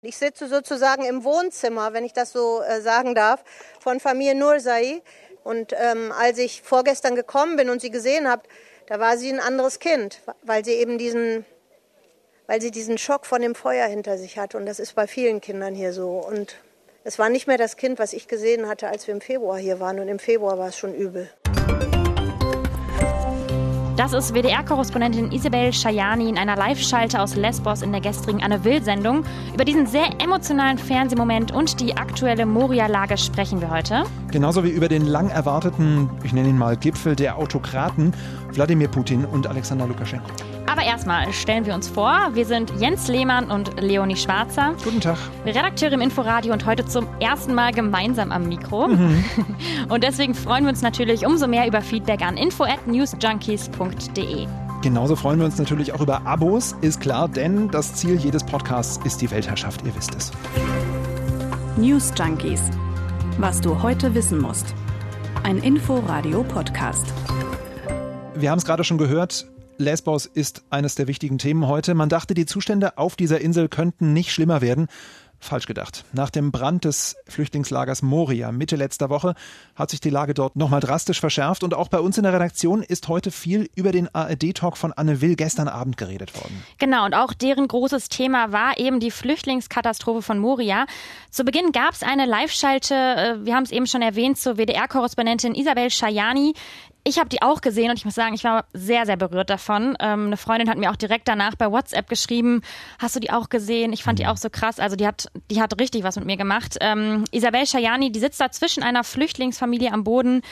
Ich sitze sozusagen im Wohnzimmer, wenn ich das so äh, sagen darf, von Familie Nursai. Und ähm, als ich vorgestern gekommen bin und sie gesehen habe, da war sie ein anderes Kind, weil sie eben diesen, weil sie diesen Schock von dem Feuer hinter sich hat. Und das ist bei vielen Kindern hier so. Und es war nicht mehr das Kind, was ich gesehen hatte, als wir im Februar hier waren. Und im Februar war es schon übel. Das ist WDR-Korrespondentin Isabel Schajani in einer Live-Schalte aus Lesbos in der gestrigen Anne Will-Sendung. Über diesen sehr emotionalen Fernsehmoment und die aktuelle Moria-Lage sprechen wir heute. Genauso wie über den lang erwarteten, ich nenne ihn mal Gipfel der Autokraten, Wladimir Putin und Alexander Lukaschenko. Aber erstmal stellen wir uns vor, wir sind Jens Lehmann und Leonie Schwarzer. Guten Tag. Redakteure im Inforadio und heute zum ersten Mal gemeinsam am Mikro. Mhm. Und deswegen freuen wir uns natürlich umso mehr über Feedback an info at newsjunkies.de. Genauso freuen wir uns natürlich auch über Abos, ist klar, denn das Ziel jedes Podcasts ist die Weltherrschaft, ihr wisst es. News Junkies. Was du heute wissen musst. Ein Inforadio-Podcast. Wir haben es gerade schon gehört, Lesbos ist eines der wichtigen Themen heute. Man dachte, die Zustände auf dieser Insel könnten nicht schlimmer werden. Falsch gedacht. Nach dem Brand des Flüchtlingslagers Moria Mitte letzter Woche hat sich die Lage dort nochmal drastisch verschärft und auch bei uns in der Redaktion ist heute viel über den ARD-Talk von Anne Will gestern Abend geredet worden. Genau, und auch deren großes Thema war eben die Flüchtlingskatastrophe von Moria. Zu Beginn gab es eine Live-Schalte, äh, wir haben es eben schon erwähnt, zur WDR-Korrespondentin Isabel Schajani. Ich habe die auch gesehen und ich muss sagen, ich war sehr, sehr berührt davon. Ähm, eine Freundin hat mir auch direkt danach bei WhatsApp geschrieben, hast du die auch gesehen? Ich fand die mhm. auch so krass. Also die hat, die hat richtig was mit mir gemacht. Ähm, Isabel Schajani, die sitzt da zwischen einer Flüchtlingsfamilie am Boden.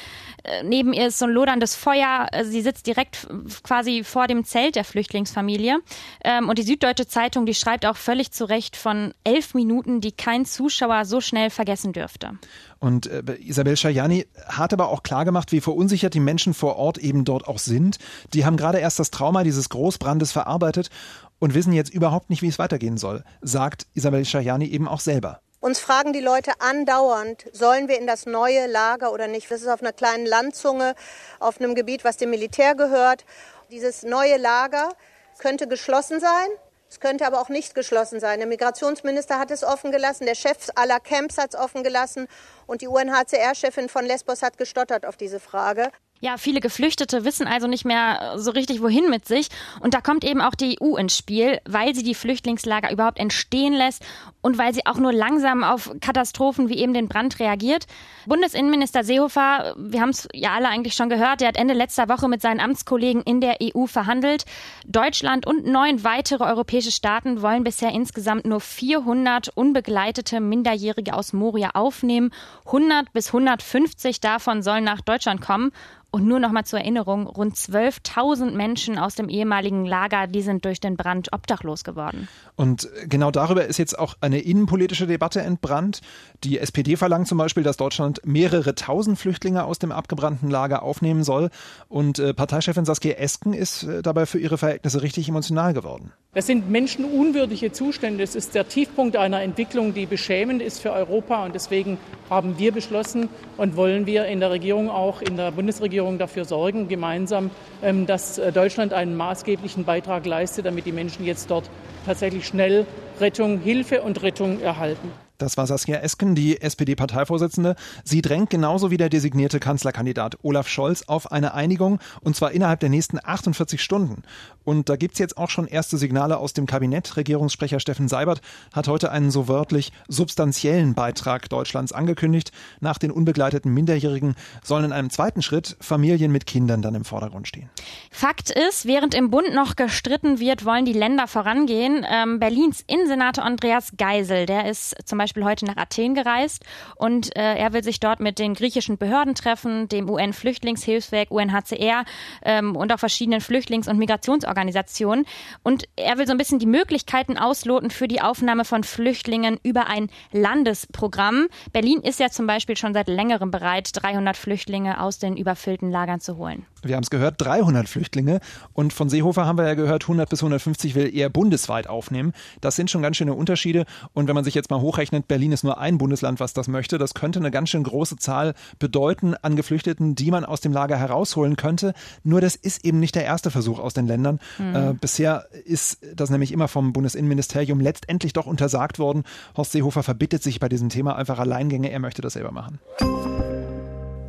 Äh, neben ihr ist so ein loderndes Feuer. Äh, sie sitzt direkt quasi vor dem Zelt der Flüchtlingsfamilie. Ähm, und die Süddeutsche Zeitung, die schreibt auch völlig zu Recht von elf Minuten, die kein Zuschauer so schnell vergessen dürfte. Und äh, Isabel Schajani hat aber auch klargemacht, wie verunsichert die Menschen vor Ort eben dort auch sind. Die haben gerade erst das Trauma dieses Großbrandes verarbeitet und wissen jetzt überhaupt nicht, wie es weitergehen soll, sagt Isabel Schajani eben auch selber. Uns fragen die Leute andauernd, sollen wir in das neue Lager oder nicht? Das ist auf einer kleinen Landzunge, auf einem Gebiet, was dem Militär gehört. Dieses neue Lager könnte geschlossen sein. Es könnte aber auch nicht geschlossen sein. Der Migrationsminister hat es offen gelassen, der Chef aller Camps hat es offen gelassen und die UNHCR-Chefin von Lesbos hat gestottert auf diese Frage. Ja, viele Geflüchtete wissen also nicht mehr so richtig, wohin mit sich. Und da kommt eben auch die EU ins Spiel, weil sie die Flüchtlingslager überhaupt entstehen lässt und weil sie auch nur langsam auf Katastrophen wie eben den Brand reagiert. Bundesinnenminister Seehofer, wir haben es ja alle eigentlich schon gehört, der hat Ende letzter Woche mit seinen Amtskollegen in der EU verhandelt. Deutschland und neun weitere europäische Staaten wollen bisher insgesamt nur 400 unbegleitete Minderjährige aus Moria aufnehmen. 100 bis 150 davon sollen nach Deutschland kommen. Und nur noch mal zur Erinnerung, rund 12.000 Menschen aus dem ehemaligen Lager, die sind durch den Brand obdachlos geworden. Und genau darüber ist jetzt auch eine innenpolitische Debatte entbrannt. Die SPD verlangt zum Beispiel, dass Deutschland mehrere tausend Flüchtlinge aus dem abgebrannten Lager aufnehmen soll. Und äh, Parteichefin Saskia Esken ist äh, dabei für ihre Verhältnisse richtig emotional geworden. Das sind menschenunwürdige Zustände. Es ist der Tiefpunkt einer Entwicklung, die beschämend ist für Europa. Und deswegen haben wir beschlossen und wollen wir in der Regierung auch in der Bundesregierung dafür sorgen, gemeinsam, ähm, dass äh, Deutschland einen maßgeblichen Beitrag leistet, damit die Menschen jetzt dort tatsächlich schnell Rettung, Hilfe und Rettung erhalten. Das war Saskia Esken, die SPD-Parteivorsitzende. Sie drängt genauso wie der designierte Kanzlerkandidat Olaf Scholz auf eine Einigung und zwar innerhalb der nächsten 48 Stunden. Und da gibt's jetzt auch schon erste Signale aus dem Kabinett. Regierungssprecher Steffen Seibert hat heute einen so wörtlich substanziellen Beitrag Deutschlands angekündigt. Nach den unbegleiteten Minderjährigen sollen in einem zweiten Schritt Familien mit Kindern dann im Vordergrund stehen. Fakt ist, während im Bund noch gestritten wird, wollen die Länder vorangehen. Ähm, Berlins Innensenator Andreas Geisel, der ist zum Beispiel Beispiel heute nach Athen gereist und äh, er will sich dort mit den griechischen Behörden treffen, dem UN-Flüchtlingshilfswerk, UNHCR ähm, und auch verschiedenen Flüchtlings- und Migrationsorganisationen. Und er will so ein bisschen die Möglichkeiten ausloten für die Aufnahme von Flüchtlingen über ein Landesprogramm. Berlin ist ja zum Beispiel schon seit längerem bereit, 300 Flüchtlinge aus den überfüllten Lagern zu holen. Wir haben es gehört, 300 Flüchtlinge. Und von Seehofer haben wir ja gehört, 100 bis 150 will er bundesweit aufnehmen. Das sind schon ganz schöne Unterschiede. Und wenn man sich jetzt mal hochrechnet, ausgerechnet Berlin ist nur ein Bundesland, was das möchte. Das könnte eine ganz schön große Zahl bedeuten an Geflüchteten, die man aus dem Lager herausholen könnte. Nur das ist eben nicht der erste Versuch aus den Ländern. Mhm. Äh, bisher ist das nämlich immer vom Bundesinnenministerium letztendlich doch untersagt worden. Horst Seehofer verbittet sich bei diesem Thema einfach Alleingänge. Er möchte das selber machen.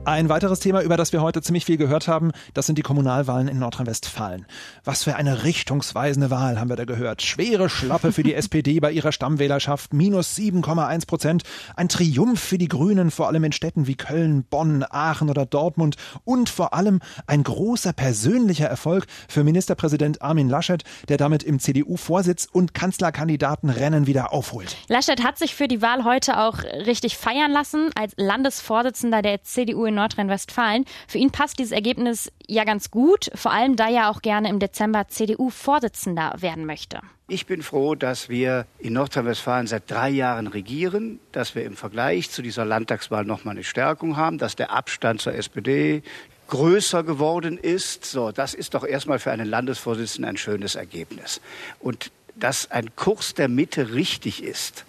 Ein weiteres Thema, über das wir heute ziemlich viel gehört haben, das sind die Kommunalwahlen in Nordrhein-Westfalen. Was für eine richtungsweisende Wahl haben wir da gehört. Schwere Schlappe für die SPD bei ihrer Stammwählerschaft, minus 7,1 Prozent. Ein Triumph für die Grünen, vor allem in Städten wie Köln, Bonn, Aachen oder Dortmund. Und vor allem ein großer persönlicher Erfolg für Ministerpräsident Armin Laschet, der damit im CDU-Vorsitz und Kanzlerkandidatenrennen wieder aufholt. Laschet hat sich für die Wahl heute auch richtig feiern lassen als Landesvorsitzender der CDU in Nordrhein-Westfalen. Für ihn passt dieses Ergebnis ja ganz gut, vor allem da er auch gerne im Dezember CDU-Vorsitzender werden möchte. Ich bin froh, dass wir in Nordrhein-Westfalen seit drei Jahren regieren, dass wir im Vergleich zu dieser Landtagswahl nochmal eine Stärkung haben, dass der Abstand zur SPD größer geworden ist. So, das ist doch erstmal für einen Landesvorsitzenden ein schönes Ergebnis. Und dass ein Kurs der Mitte richtig ist,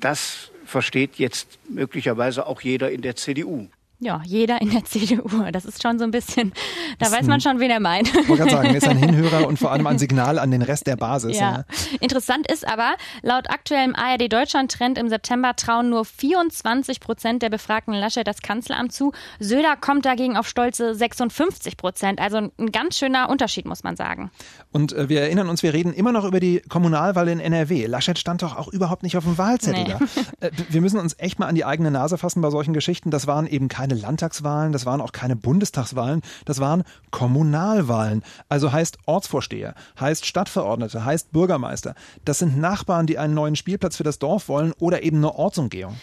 das versteht jetzt möglicherweise auch jeder in der CDU. Ja, jeder in der CDU. Das ist schon so ein bisschen, da ist weiß man schon, wen er meint. Ich wollte gerade sagen, ist ein Hinhörer und vor allem ein Signal an den Rest der Basis. Ja. ja. Interessant ist aber, laut aktuellem ARD Deutschland-Trend im September trauen nur 24 Prozent der Befragten Laschet das Kanzleramt zu. Söder kommt dagegen auf stolze 56 Prozent. Also ein ganz schöner Unterschied, muss man sagen. Und äh, wir erinnern uns, wir reden immer noch über die Kommunalwahl in NRW. Laschet stand doch auch überhaupt nicht auf dem Wahlzettel nee. da. Äh, wir müssen uns echt mal an die eigene Nase fassen bei solchen Geschichten. Das waren eben keine keine Landtagswahlen, das waren auch keine Bundestagswahlen, das waren Kommunalwahlen. Also heißt Ortsvorsteher, heißt Stadtverordnete, heißt Bürgermeister. Das sind Nachbarn, die einen neuen Spielplatz für das Dorf wollen oder eben eine Ortsumgehung.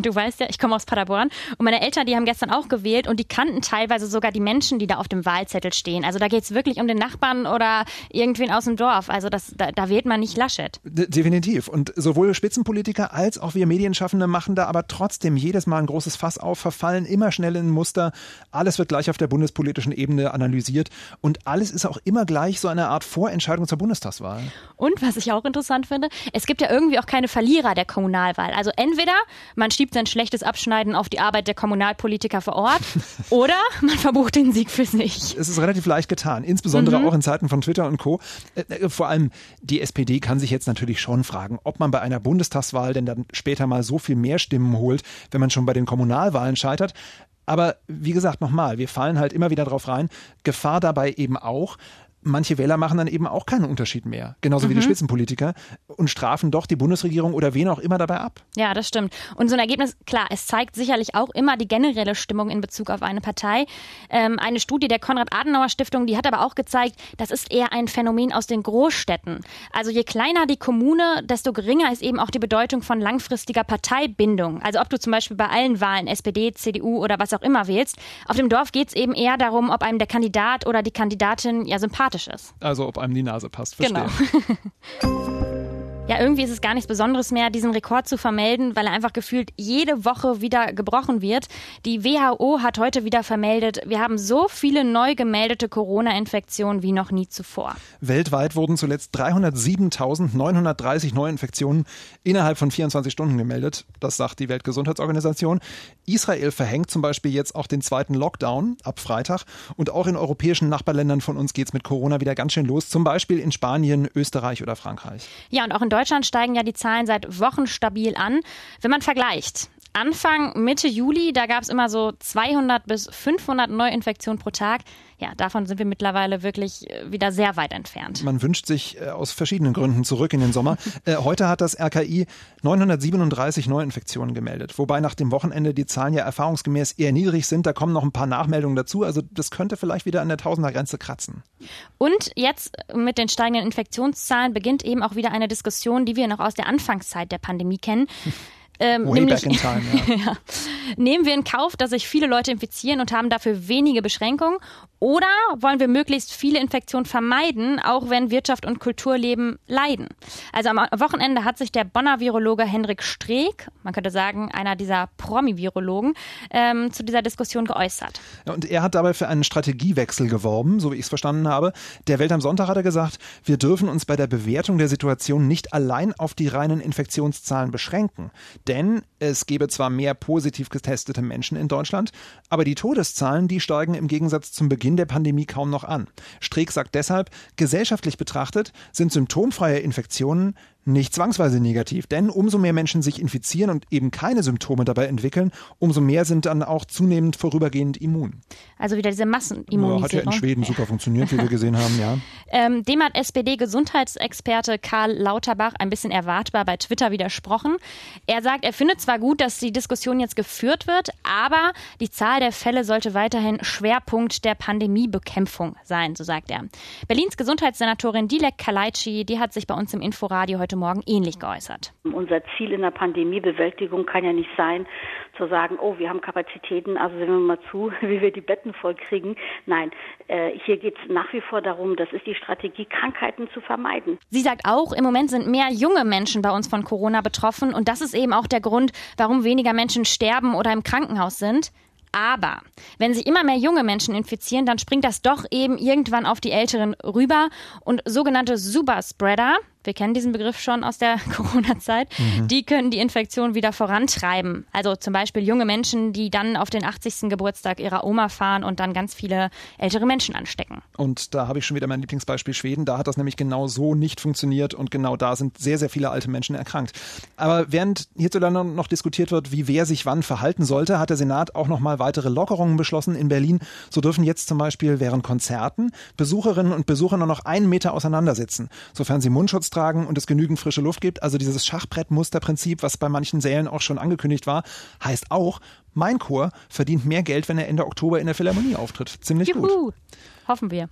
Du weißt ja, ich komme aus Paderborn und meine Eltern, die haben gestern auch gewählt und die kannten teilweise sogar die Menschen, die da auf dem Wahlzettel stehen. Also da geht es wirklich um den Nachbarn oder irgendwen aus dem Dorf. Also das, da, da wählt man nicht Laschet. De definitiv. Und sowohl Spitzenpolitiker als auch wir Medienschaffende machen da aber trotzdem jedes Mal ein großes Fass auf, verfallen immer immer schnell in ein Muster. Alles wird gleich auf der bundespolitischen Ebene analysiert und alles ist auch immer gleich so eine Art Vorentscheidung zur Bundestagswahl. Und was ich auch interessant finde, es gibt ja irgendwie auch keine Verlierer der Kommunalwahl. Also entweder man schiebt sein schlechtes Abschneiden auf die Arbeit der Kommunalpolitiker vor Ort oder man verbucht den Sieg für sich. Es ist relativ leicht getan, insbesondere mhm. auch in Zeiten von Twitter und Co. Äh, äh, vor allem die SPD kann sich jetzt natürlich schon fragen, ob man bei einer Bundestagswahl denn dann später mal so viel mehr Stimmen holt, wenn man schon bei den Kommunalwahlen scheitert. Aber wie gesagt, nochmal, wir fallen halt immer wieder drauf rein. Gefahr dabei eben auch, manche Wähler machen dann eben auch keinen Unterschied mehr, genauso mhm. wie die mhm. Spitzenpolitiker und strafen doch die Bundesregierung oder wen auch immer dabei ab. Ja, das stimmt. Und so ein Ergebnis, klar, es zeigt sicherlich auch immer die generelle Stimmung in Bezug auf eine Partei. Ähm, eine Studie der Konrad-Adenauer-Stiftung, die hat aber auch gezeigt, das ist eher ein Phänomen aus den Großstädten. Also je kleiner die Kommune, desto geringer ist eben auch die Bedeutung von langfristiger Parteibindung. Also ob du zum Beispiel bei allen Wahlen SPD, CDU oder was auch immer wählst, auf dem Dorf geht es eben eher darum, ob einem der Kandidat oder die Kandidatin ja sympathisch ist. Also ob einem die Nase passt, verstehe. Genau. ja, irgendwie ist es gar nichts Besonderes mehr, diesen Rekord zu vermelden, weil er einfach gefühlt jede Woche wieder gebrochen wird. Die WHO hat heute wieder vermeldet, wir haben so viele neu gemeldete Corona-Infektionen wie noch nie zuvor. Weltweit wurden zuletzt 307.930 Neuinfektionen innerhalb von 24 Stunden gemeldet. Das sagt die Weltgesundheitsorganisation. Israel verhängt zum Beispiel jetzt auch den zweiten Lockdown ab Freitag. Und auch in europäischen Nachbarländern von uns geht es mit Corona wieder ganz schön los. Zum Beispiel in Spanien, Österreich oder Frankreich. Ja, und auch in Deutschland steigen ja die Zahlen seit Wochen stabil an. Wenn man vergleicht, Anfang, Mitte Juli, da gab es immer so 200 bis 500 Neuinfektionen pro Tag. Ja, davon sind wir mittlerweile wirklich äh, wieder sehr weit entfernt. Man wünscht sich äh, aus verschiedenen Gründen zurück in den Sommer. äh, heute hat das RKI 937 Neuinfektionen gemeldet, wobei nach dem Wochenende die Zahlen ja erfahrungsgemäß eher niedrig sind. Da kommen noch ein paar Nachmeldungen dazu. Also das könnte vielleicht wieder an der Tausendergrenze kratzen. Und jetzt mit den steigenden Infektionszahlen beginnt eben auch wieder eine Diskussion, die wir noch aus der Anfangszeit der Pandemie kennen. Ähm, Way nämlich, back in time, ja. ja. Nehmen wir in Kauf, dass sich viele Leute infizieren und haben dafür wenige Beschränkungen? Oder wollen wir möglichst viele Infektionen vermeiden, auch wenn Wirtschaft und Kulturleben leiden? Also am Wochenende hat sich der Bonner Virologe Henrik Streeck, man könnte sagen einer dieser Promi-Virologen, ähm, zu dieser Diskussion geäußert. Und er hat dabei für einen Strategiewechsel geworben, so wie ich es verstanden habe. Der Welt am Sonntag hat er gesagt, wir dürfen uns bei der Bewertung der Situation nicht allein auf die reinen Infektionszahlen beschränken. Denn es gebe zwar mehr positiv getestete Menschen in Deutschland, aber die Todeszahlen, die steigen im Gegensatz zum Beginn Beginn der Pandemie kaum noch an. Streeck sagt deshalb, gesellschaftlich betrachtet sind symptomfreie Infektionen nicht zwangsweise negativ, denn umso mehr Menschen sich infizieren und eben keine Symptome dabei entwickeln, umso mehr sind dann auch zunehmend vorübergehend immun. Also wieder diese Massenimmunisierung. Ja, hat ja in Schweden super funktioniert, wie wir gesehen haben, ja. Ähm, dem hat SPD-Gesundheitsexperte Karl Lauterbach ein bisschen erwartbar bei Twitter widersprochen. Er sagt, er findet zwar gut, dass die Diskussion jetzt geführt wird, aber die Zahl der Fälle sollte weiterhin Schwerpunkt der Pandemiebekämpfung sein, so sagt er. Berlins Gesundheitssenatorin Dilek Kalaitschi, die hat sich bei uns im Inforadio heute Morgen ähnlich geäußert. Unser Ziel in der Pandemiebewältigung kann ja nicht sein, zu sagen, oh, wir haben Kapazitäten, also sehen wir mal zu, wie wir die Betten vollkriegen. Nein, äh, hier geht es nach wie vor darum, das ist die Strategie, Krankheiten zu vermeiden. Sie sagt auch, im Moment sind mehr junge Menschen bei uns von Corona betroffen und das ist eben auch der Grund, warum weniger Menschen sterben oder im Krankenhaus sind. Aber wenn sich immer mehr junge Menschen infizieren, dann springt das doch eben irgendwann auf die Älteren rüber und sogenannte Superspreader, wir kennen diesen Begriff schon aus der Corona-Zeit, mhm. die können die Infektion wieder vorantreiben. Also zum Beispiel junge Menschen, die dann auf den 80. Geburtstag ihrer Oma fahren und dann ganz viele ältere Menschen anstecken. Und da habe ich schon wieder mein Lieblingsbeispiel Schweden. Da hat das nämlich genau so nicht funktioniert und genau da sind sehr, sehr viele alte Menschen erkrankt. Aber während hierzulande noch diskutiert wird, wie wer sich wann verhalten sollte, hat der Senat auch noch mal weitere Lockerungen beschlossen in Berlin. So dürfen jetzt zum Beispiel während Konzerten Besucherinnen und Besucher nur noch einen Meter auseinandersitzen, sofern sie Mundschutz tragen und es genügend frische Luft gibt. Also dieses Schachbrettmusterprinzip, was bei manchen Sälen auch schon angekündigt war, heißt auch, mein Chor verdient mehr Geld, wenn er Ende Oktober in der Philharmonie auftritt. Ziemlich Juhu. gut. Hoffen wir.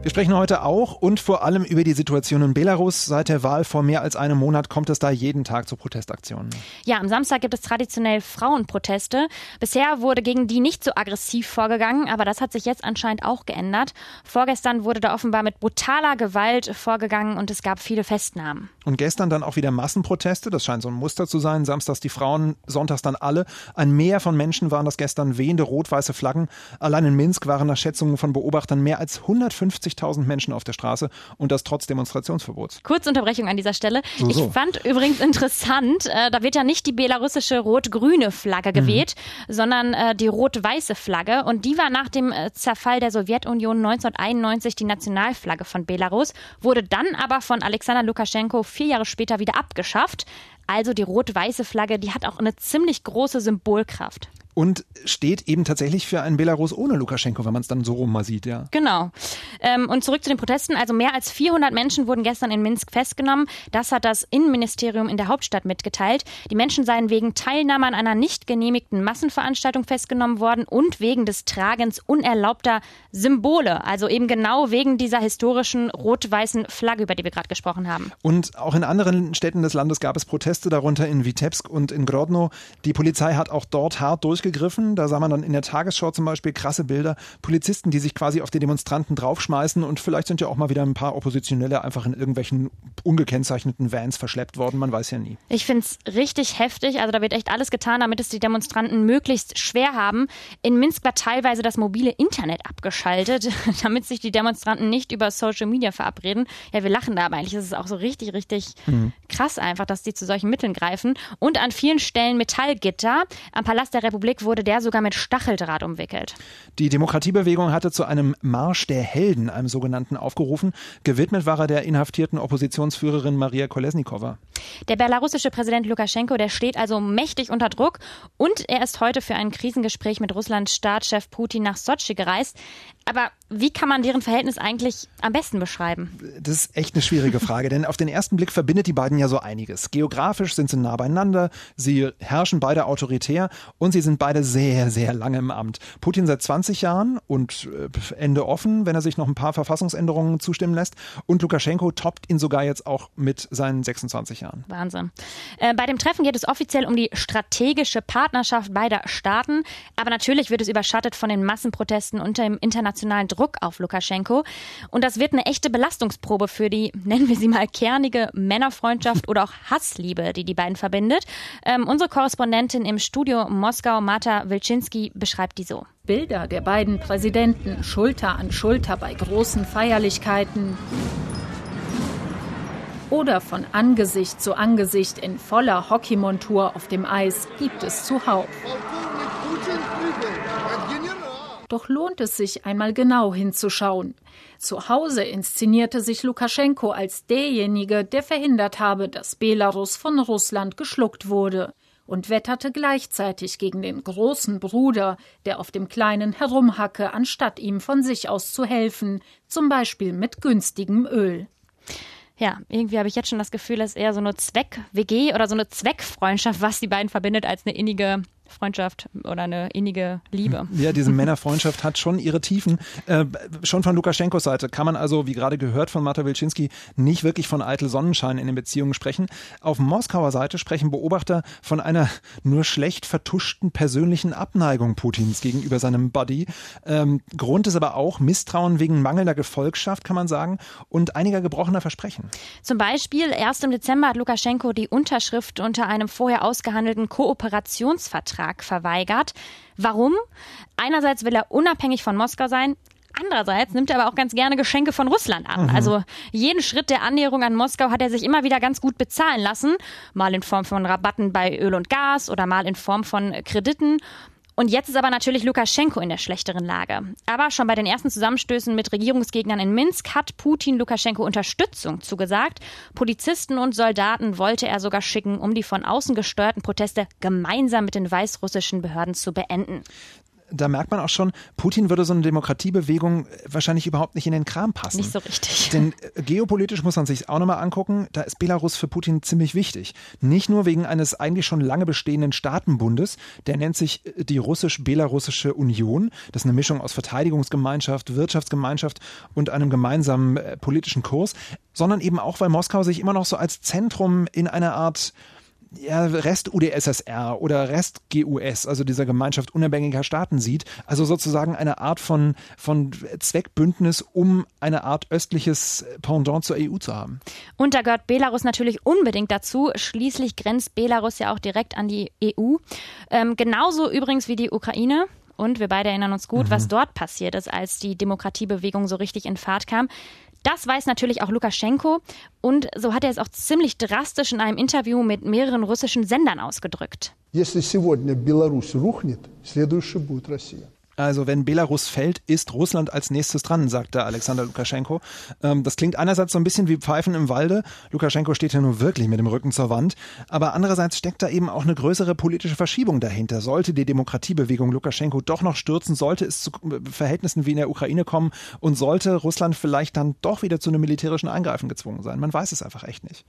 Wir sprechen heute auch und vor allem über die Situation in Belarus. Seit der Wahl vor mehr als einem Monat kommt es da jeden Tag zu Protestaktionen. Ja, am Samstag gibt es traditionell Frauenproteste. Bisher wurde gegen die nicht so aggressiv vorgegangen, aber das hat sich jetzt anscheinend auch geändert. Vorgestern wurde da offenbar mit brutaler Gewalt vorgegangen und es gab viele Festnahmen. Und gestern dann auch wieder Massenproteste. Das scheint so ein Muster zu sein. Samstags die Frauen, sonntags dann alle. Ein Meer von Menschen waren das gestern, wehende rot-weiße Flaggen. Allein in Minsk waren nach Schätzungen von Beobachtern mehr als 150 50.000 Menschen auf der Straße und das trotz Demonstrationsverbots. Kurzunterbrechung an dieser Stelle. So, so. Ich fand übrigens interessant, äh, da wird ja nicht die belarussische rot-grüne Flagge geweht, mhm. sondern äh, die rot-weiße Flagge und die war nach dem äh, Zerfall der Sowjetunion 1991 die Nationalflagge von Belarus, wurde dann aber von Alexander Lukaschenko vier Jahre später wieder abgeschafft. Also die rot-weiße Flagge, die hat auch eine ziemlich große Symbolkraft und steht eben tatsächlich für einen Belarus ohne Lukaschenko, wenn man es dann so rum mal sieht, ja. Genau. Ähm, und zurück zu den Protesten. Also mehr als 400 Menschen wurden gestern in Minsk festgenommen. Das hat das Innenministerium in der Hauptstadt mitgeteilt. Die Menschen seien wegen Teilnahme an einer nicht genehmigten Massenveranstaltung festgenommen worden und wegen des Tragens unerlaubter Symbole. Also eben genau wegen dieser historischen rot-weißen Flagge, über die wir gerade gesprochen haben. Und auch in anderen Städten des Landes gab es Proteste, darunter in Vitebsk und in Grodno. Die Polizei hat auch dort hart durchgeführt gegriffen. Da sah man dann in der Tagesschau zum Beispiel krasse Bilder. Polizisten, die sich quasi auf die Demonstranten draufschmeißen und vielleicht sind ja auch mal wieder ein paar Oppositionelle einfach in irgendwelchen ungekennzeichneten Vans verschleppt worden. Man weiß ja nie. Ich finde es richtig heftig. Also da wird echt alles getan, damit es die Demonstranten möglichst schwer haben. In Minsk war teilweise das mobile Internet abgeschaltet, damit sich die Demonstranten nicht über Social Media verabreden. Ja, wir lachen da, aber eigentlich ist es auch so richtig, richtig mhm. krass einfach, dass die zu solchen Mitteln greifen. Und an vielen Stellen Metallgitter. Am Palast der Republik Republik wurde der sogar mit Stacheldraht umwickelt. Die Demokratiebewegung hatte zu einem Marsch der Helden, einem sogenannten, aufgerufen. Gewidmet war er der inhaftierten Oppositionsführerin Maria Kolesnikova. Der belarussische Präsident Lukaschenko, der steht also mächtig unter Druck und er ist heute für ein Krisengespräch mit Russlands Staatschef Putin nach Sotschi gereist. Aber wie kann man deren Verhältnis eigentlich am besten beschreiben? Das ist echt eine schwierige Frage, denn auf den ersten Blick verbindet die beiden ja so einiges. Geografisch sind sie nah beieinander, sie herrschen beide autoritär und sie sind beide sehr, sehr lange im Amt. Putin seit 20 Jahren und äh, Ende offen, wenn er sich noch ein paar Verfassungsänderungen zustimmen lässt. Und Lukaschenko toppt ihn sogar jetzt auch mit seinen 26 Jahren. Wahnsinn. Äh, bei dem Treffen geht es offiziell um die strategische Partnerschaft beider Staaten, aber natürlich wird es überschattet von den Massenprotesten unter dem internationalen Druck Druck auf Lukaschenko. Und das wird eine echte Belastungsprobe für die, nennen wir sie mal, kernige Männerfreundschaft oder auch Hassliebe, die die beiden verbindet. Ähm, unsere Korrespondentin im Studio Moskau, Marta Wilczynski, beschreibt die so. Bilder der beiden Präsidenten Schulter an Schulter bei großen Feierlichkeiten oder von Angesicht zu Angesicht in voller Hockeymontur auf dem Eis gibt es zuhauf. Doch lohnt es sich einmal genau hinzuschauen. Zu Hause inszenierte sich Lukaschenko als derjenige, der verhindert habe, dass Belarus von Russland geschluckt wurde und wetterte gleichzeitig gegen den großen Bruder, der auf dem Kleinen herumhacke, anstatt ihm von sich aus zu helfen, zum Beispiel mit günstigem Öl. Ja, irgendwie habe ich jetzt schon das Gefühl, ist eher so eine Zweck-WG oder so eine Zweckfreundschaft, was die beiden verbindet, als eine innige Freundschaft oder eine innige Liebe. Ja, diese Männerfreundschaft hat schon ihre Tiefen. Äh, schon von Lukaschenkos Seite kann man also, wie gerade gehört von Marta Wilczynski, nicht wirklich von eitel Sonnenschein in den Beziehungen sprechen. Auf Moskauer Seite sprechen Beobachter von einer nur schlecht vertuschten persönlichen Abneigung Putins gegenüber seinem Buddy. Ähm, Grund ist aber auch Misstrauen wegen mangelnder Gefolgschaft, kann man sagen, und einiger gebrochener Versprechen. Zum Beispiel, erst im Dezember hat Lukaschenko die Unterschrift unter einem vorher ausgehandelten Kooperationsvertrag Vertrag verweigert. Warum? Einerseits will er unabhängig von Moskau sein, Andererseits nimmt er aber auch ganz gerne Geschenke von Russland an. Mhm. Also jeden Schritt der Annäherung an Moskau hat er sich immer wieder ganz gut bezahlen lassen. Mal in Form von Rabatten bei Öl und Gas oder mal in Form von Krediten. Und jetzt ist aber natürlich Lukaschenko in der schlechteren Lage. Aber schon bei den ersten Zusammenstößen mit Regierungsgegnern in Minsk hat Putin Lukaschenko Unterstützung zugesagt. Polizisten und Soldaten wollte er sogar schicken, um die von außen gesteuerten Proteste gemeinsam mit den weißrussischen Behörden zu beenden da merkt man auch schon, Putin würde so eine Demokratiebewegung wahrscheinlich überhaupt nicht in den Kram passen. Nicht so richtig. Denn äh, geopolitisch muss man sich auch nochmal angucken, da ist Belarus für Putin ziemlich wichtig. Nicht nur wegen eines eigentlich schon lange bestehenden Staatenbundes, der nennt sich äh, die Russisch-Belarussische Union. Das ist eine Mischung aus Verteidigungsgemeinschaft, Wirtschaftsgemeinschaft und einem gemeinsamen äh, politischen Kurs, sondern eben auch, weil Moskau sich immer noch so als Zentrum in einer Art ja, Rest-UdSSR oder Rest-GUS, also dieser Gemeinschaft unabhängiger Staaten sieht. Also sozusagen eine Art von, von Zweckbündnis, um eine Art östliches Pendant zur EU zu haben. Und da gehört Belarus natürlich unbedingt dazu. Schließlich grenzt Belarus ja auch direkt an die EU. Ähm, genauso übrigens wie die Ukraine. Und wir beide erinnern uns gut, mhm. was dort passiert ist, als die Demokratiebewegung so richtig in Fahrt kam. Das weiß natürlich auch Lukaschenko und so hat er es auch ziemlich drastisch in einem Interview mit mehreren russischen Sendern ausgedrückt. Если сегодня Беларусь рухнет, следующей будет Россия. Also wenn Belarus fällt, ist Russland als nächstes dran, sagte Alexander Lukaschenko. Ähm, das klingt einerseits so ein bisschen wie Pfeifen im Walde. Lukaschenko steht ja nun wirklich mit dem Rücken zur Wand. Aber andererseits steckt da eben auch eine größere politische Verschiebung dahinter. Sollte die Demokratiebewegung Lukaschenko doch noch stürzen, sollte es zu Verhältnissen wie in der Ukraine kommen und sollte Russland vielleicht dann doch wieder zu einem militärischen Eingreifen gezwungen sein. Man weiß es einfach echt nicht.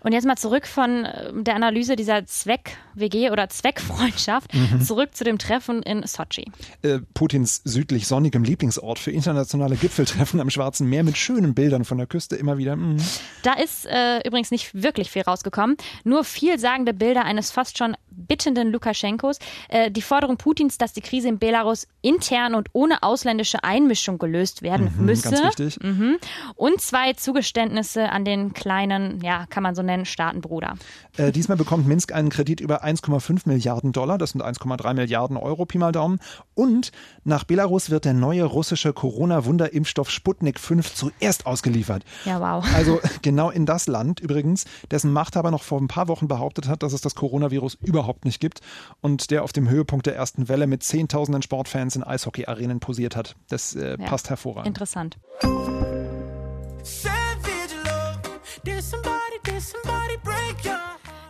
Und jetzt mal zurück von äh, der Analyse dieser Zweck-WG oder Zweckfreundschaft mhm. zurück zu dem Treffen in Sochi. Äh, Putins südlich sonnigem Lieblingsort für internationale Gipfeltreffen am Schwarzen Meer mit schönen Bildern von der Küste immer wieder. Mm. Da ist äh, übrigens nicht wirklich viel rausgekommen. Nur vielsagende Bilder eines fast schon bittenden Lukaschenkos. Äh, die Forderung Putins, dass die Krise in Belarus intern und ohne ausländische Einmischung gelöst werden mhm, müsse. Ganz wichtig. Mhm. Und zwei Zugeständnisse an den kleinen, ja, kann man so nennen, Staatenbruder. Äh, diesmal bekommt Minsk einen Kredit über 1,5 Milliarden Dollar. Das sind 1,3 Milliarden Euro, Pi mal Daumen. Und nach Belarus wird der neue russische Corona-Wunderimpfstoff Sputnik 5 zuerst ausgeliefert. Ja, wow. Also genau in das Land übrigens, dessen Machthaber noch vor ein paar Wochen behauptet hat, dass es das Coronavirus überhaupt nicht gibt und der auf dem Höhepunkt der ersten Welle mit Zehntausenden Sportfans in Eishockey-Arenen posiert hat. Das äh, ja, passt hervorragend. Interessant.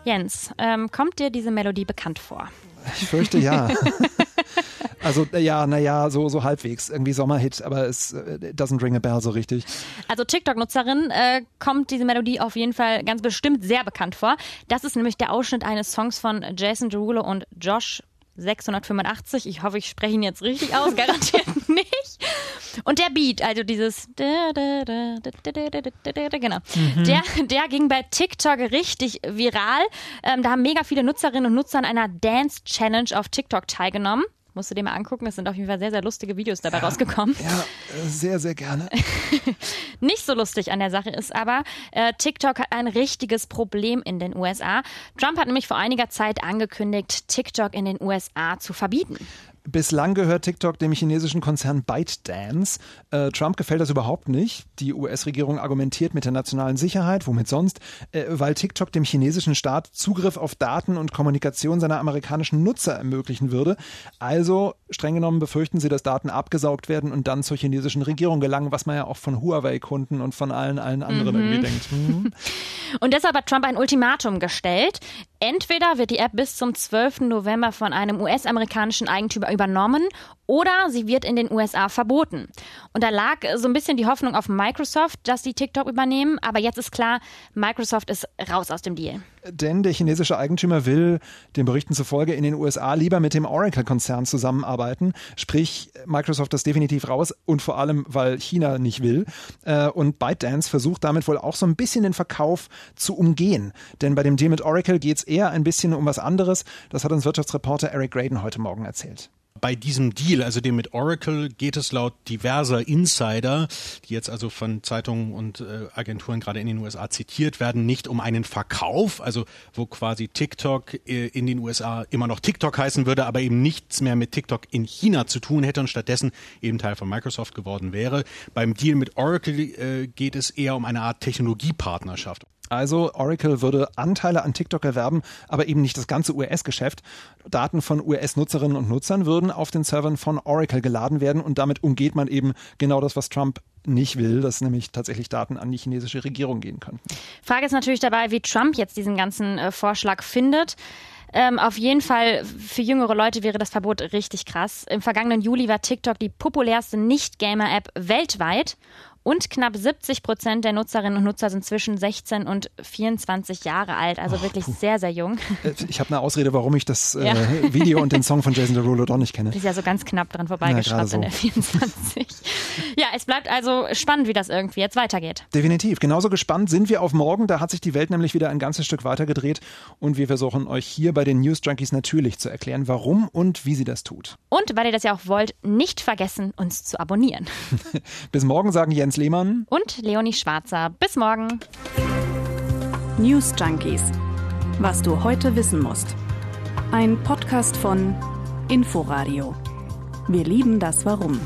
Jens, ähm, kommt dir diese Melodie bekannt vor? Ich fürchte ja. Also ja, naja, so, so halbwegs. Irgendwie Sommerhit, aber es äh, doesn't ring a bell so richtig. Also TikTok-Nutzerin äh, kommt diese Melodie auf jeden Fall ganz bestimmt sehr bekannt vor. Das ist nämlich der Ausschnitt eines Songs von Jason Derulo und Josh 685. Ich hoffe, ich spreche ihn jetzt richtig aus, garantiert nicht. Und der Beat, also dieses genau, mhm. der, der ging bei TikTok richtig viral. Ähm, da haben mega viele Nutzerinnen und Nutzer an einer Dance Challenge auf TikTok teilgenommen. Musst du dir mal angucken. Es sind auf jeden Fall sehr, sehr lustige Videos dabei ja, rausgekommen. Ja, sehr, sehr gerne. Nicht so lustig an der Sache ist aber, äh, TikTok hat ein richtiges Problem in den USA. Trump hat nämlich vor einiger Zeit angekündigt, TikTok in den USA zu verbieten. Bislang gehört TikTok dem chinesischen Konzern ByteDance. Äh, Trump gefällt das überhaupt nicht. Die US-Regierung argumentiert mit der nationalen Sicherheit, womit sonst, äh, weil TikTok dem chinesischen Staat Zugriff auf Daten und Kommunikation seiner amerikanischen Nutzer ermöglichen würde. Also streng genommen befürchten sie, dass Daten abgesaugt werden und dann zur chinesischen Regierung gelangen, was man ja auch von Huawei-Kunden und von allen, allen anderen mhm. irgendwie denkt. Mhm. Und deshalb hat Trump ein Ultimatum gestellt. Entweder wird die App bis zum 12. November von einem US-amerikanischen Eigentümer übernommen oder sie wird in den USA verboten. Und da lag so ein bisschen die Hoffnung auf Microsoft, dass die TikTok übernehmen, aber jetzt ist klar, Microsoft ist raus aus dem Deal. Denn der chinesische Eigentümer will den Berichten zufolge in den USA lieber mit dem Oracle-Konzern zusammenarbeiten. Sprich, Microsoft ist definitiv raus und vor allem, weil China nicht will. Äh, und ByteDance versucht damit wohl auch so ein bisschen den Verkauf zu umgehen. Denn bei dem Deal mit Oracle geht es eher ein bisschen um was anderes. Das hat uns Wirtschaftsreporter Eric Graydon heute Morgen erzählt bei diesem Deal, also dem mit Oracle, geht es laut diverser Insider, die jetzt also von Zeitungen und äh, Agenturen gerade in den USA zitiert werden, nicht um einen Verkauf, also wo quasi TikTok äh, in den USA immer noch TikTok heißen würde, aber eben nichts mehr mit TikTok in China zu tun hätte und stattdessen eben Teil von Microsoft geworden wäre. Beim Deal mit Oracle äh, geht es eher um eine Art Technologiepartnerschaft. Also Oracle würde Anteile an TikTok erwerben, aber eben nicht das ganze US-Geschäft. Daten von US-Nutzerinnen und Nutzern würden auf den Servern von Oracle geladen werden und damit umgeht man eben genau das, was Trump nicht will, dass nämlich tatsächlich Daten an die chinesische Regierung gehen könnten. Frage ist natürlich dabei, wie Trump jetzt diesen ganzen äh, Vorschlag findet. Ähm, auf jeden Fall für jüngere Leute wäre das Verbot richtig krass. Im vergangenen Juli war TikTok die populärste Nicht-Gamer-App weltweit und knapp 70 Prozent der Nutzerinnen und Nutzer sind zwischen 16 und 24 Jahre alt, also oh, wirklich puh. sehr, sehr jung. Äh, ich habe eine Ausrede, warum ich das äh, ja. Video und den Song von Jason Derulo doch nicht kenne. Ist ja so ganz knapp dran vorbeigeschraubt so. in der 24. ja, es bleibt also spannend, wie das irgendwie jetzt weitergeht. Definitiv. Genauso gespannt sind wir auf morgen. Da hat sich die Welt nämlich wieder ein ganzes Stück weitergedreht und wir versuchen euch hier bei den News Junkies natürlich zu erklären, warum und wie sie das tut. Und weil ihr das ja auch wollt, nicht vergessen, uns zu abonnieren. Bis morgen sagen Jens Jens Lehmann und Leonie Schwarzer. Bis morgen. News Junkies. Was du heute wissen musst. Ein Podcast von Inforadio. Wir lieben das Warum.